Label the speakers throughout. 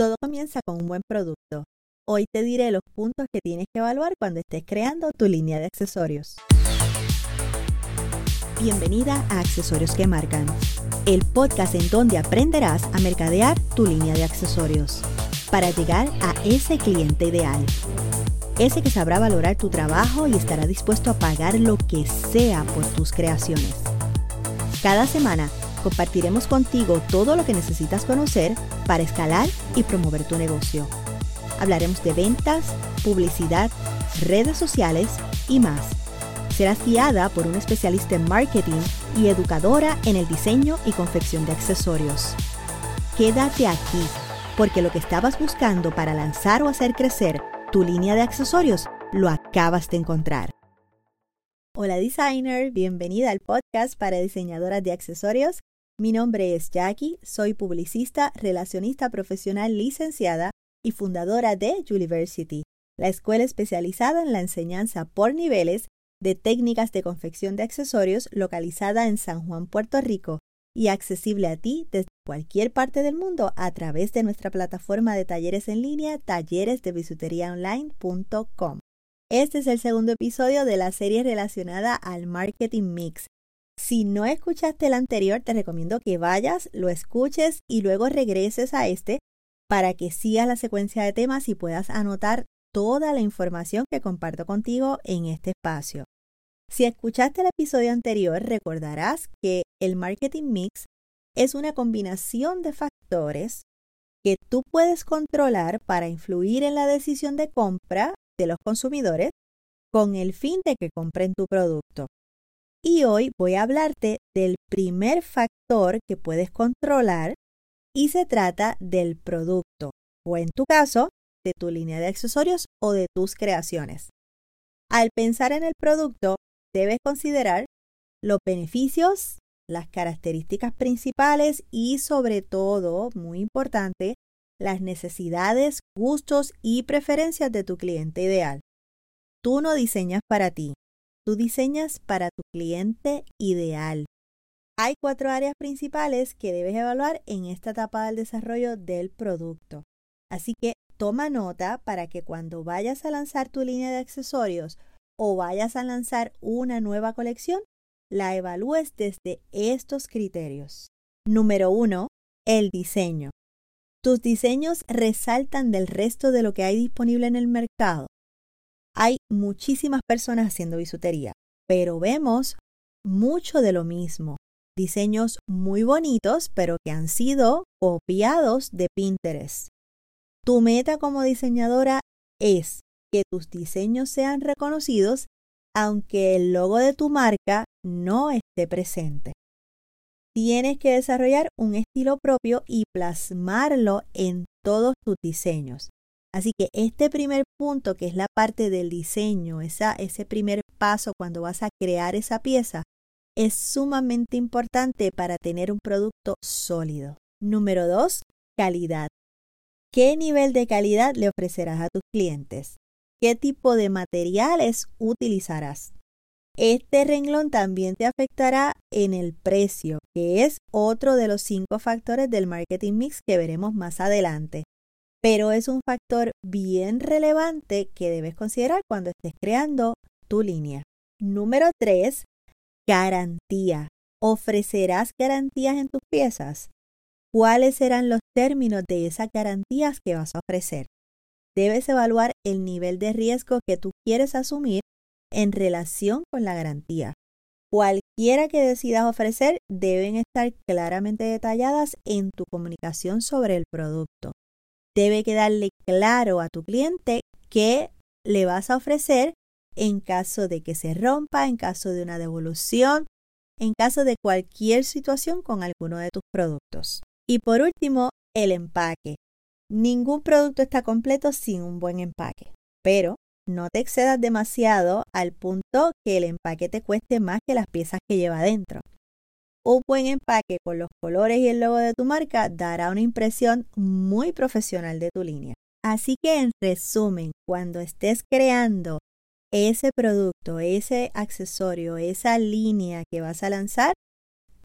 Speaker 1: Todo comienza con un buen producto. Hoy te diré los puntos que tienes que evaluar cuando estés creando tu línea de accesorios. Bienvenida a Accesorios que Marcan, el podcast en donde aprenderás a mercadear tu línea de accesorios para llegar a ese cliente ideal. Ese que sabrá valorar tu trabajo y estará dispuesto a pagar lo que sea por tus creaciones. Cada semana compartiremos contigo todo lo que necesitas conocer para escalar y promover tu negocio. Hablaremos de ventas, publicidad, redes sociales y más. Serás guiada por un especialista en marketing y educadora en el diseño y confección de accesorios. Quédate aquí, porque lo que estabas buscando para lanzar o hacer crecer tu línea de accesorios lo acabas de encontrar. Hola designer, bienvenida al podcast para diseñadoras de accesorios. Mi nombre es Jackie, soy publicista, relacionista profesional licenciada y fundadora de University, la escuela especializada en la enseñanza por niveles de técnicas de confección de accesorios localizada en San Juan, Puerto Rico y accesible a ti desde cualquier parte del mundo a través de nuestra plataforma de talleres en línea talleresdebisuteriaonline.com. Este es el segundo episodio de la serie relacionada al marketing mix. Si no escuchaste el anterior, te recomiendo que vayas, lo escuches y luego regreses a este para que sigas la secuencia de temas y puedas anotar toda la información que comparto contigo en este espacio. Si escuchaste el episodio anterior, recordarás que el marketing mix es una combinación de factores que tú puedes controlar para influir en la decisión de compra de los consumidores con el fin de que compren tu producto. Y hoy voy a hablarte del primer factor que puedes controlar y se trata del producto, o en tu caso, de tu línea de accesorios o de tus creaciones. Al pensar en el producto, debes considerar los beneficios, las características principales y sobre todo, muy importante, las necesidades, gustos y preferencias de tu cliente ideal. Tú no diseñas para ti, tú diseñas para tu cliente ideal. Hay cuatro áreas principales que debes evaluar en esta etapa del desarrollo del producto. Así que toma nota para que cuando vayas a lanzar tu línea de accesorios o vayas a lanzar una nueva colección, la evalúes desde estos criterios. Número uno, el diseño. Tus diseños resaltan del resto de lo que hay disponible en el mercado. Hay muchísimas personas haciendo bisutería, pero vemos mucho de lo mismo. Diseños muy bonitos, pero que han sido copiados de Pinterest. Tu meta como diseñadora es que tus diseños sean reconocidos aunque el logo de tu marca no esté presente. Tienes que desarrollar un estilo propio y plasmarlo en todos tus diseños. Así que este primer punto, que es la parte del diseño, ese primer paso cuando vas a crear esa pieza, es sumamente importante para tener un producto sólido. Número dos, calidad. ¿Qué nivel de calidad le ofrecerás a tus clientes? ¿Qué tipo de materiales utilizarás? Este renglón también te afectará en el precio, que es otro de los cinco factores del marketing mix que veremos más adelante. Pero es un factor bien relevante que debes considerar cuando estés creando tu línea. Número 3. Garantía. ¿Ofrecerás garantías en tus piezas? ¿Cuáles serán los términos de esas garantías que vas a ofrecer? debes evaluar el nivel de riesgo que tú quieres asumir en relación con la garantía. Cualquiera que decidas ofrecer deben estar claramente detalladas en tu comunicación sobre el producto. Debe quedarle claro a tu cliente qué le vas a ofrecer en caso de que se rompa, en caso de una devolución, en caso de cualquier situación con alguno de tus productos. Y por último, el empaque. Ningún producto está completo sin un buen empaque, pero no te excedas demasiado al punto que el empaque te cueste más que las piezas que lleva dentro. Un buen empaque con los colores y el logo de tu marca dará una impresión muy profesional de tu línea. Así que en resumen, cuando estés creando ese producto, ese accesorio, esa línea que vas a lanzar,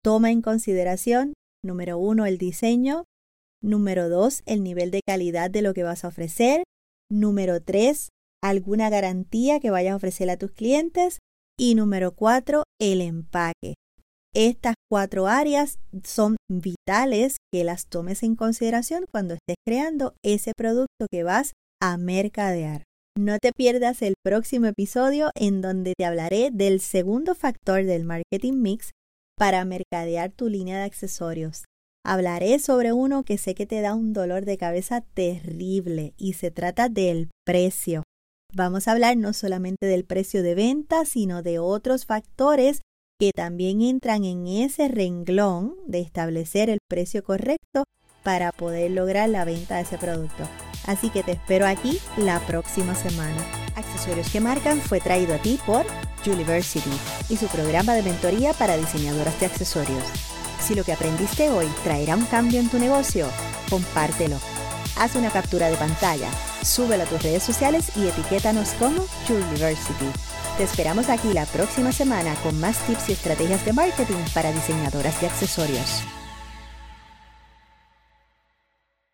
Speaker 1: toma en consideración, número uno, el diseño, Número dos, el nivel de calidad de lo que vas a ofrecer. Número tres, alguna garantía que vayas a ofrecer a tus clientes. Y número cuatro, el empaque. Estas cuatro áreas son vitales que las tomes en consideración cuando estés creando ese producto que vas a mercadear. No te pierdas el próximo episodio en donde te hablaré del segundo factor del marketing mix para mercadear tu línea de accesorios. Hablaré sobre uno que sé que te da un dolor de cabeza terrible y se trata del precio. Vamos a hablar no solamente del precio de venta, sino de otros factores que también entran en ese renglón de establecer el precio correcto para poder lograr la venta de ese producto. Así que te espero aquí la próxima semana. Accesorios que marcan fue traído a ti por University y su programa de mentoría para diseñadoras de accesorios. Si lo que aprendiste hoy traerá un cambio en tu negocio, compártelo. Haz una captura de pantalla, súbelo a tus redes sociales y etiquétanos como University. Te esperamos aquí la próxima semana con más tips y estrategias de marketing para diseñadoras de accesorios.